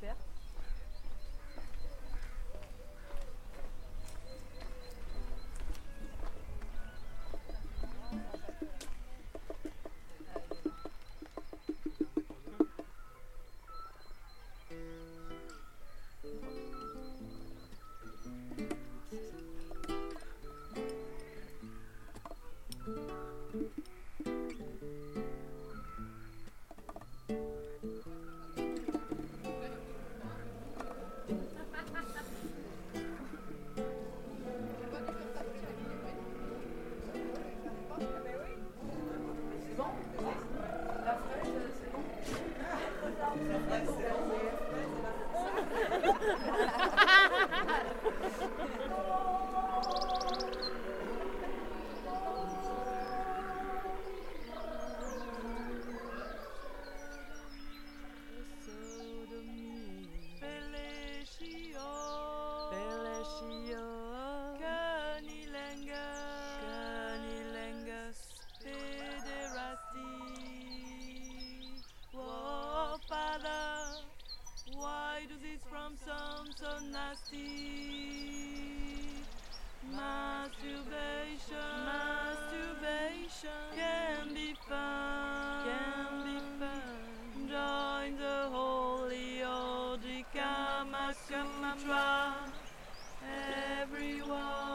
super. Mama, everyone.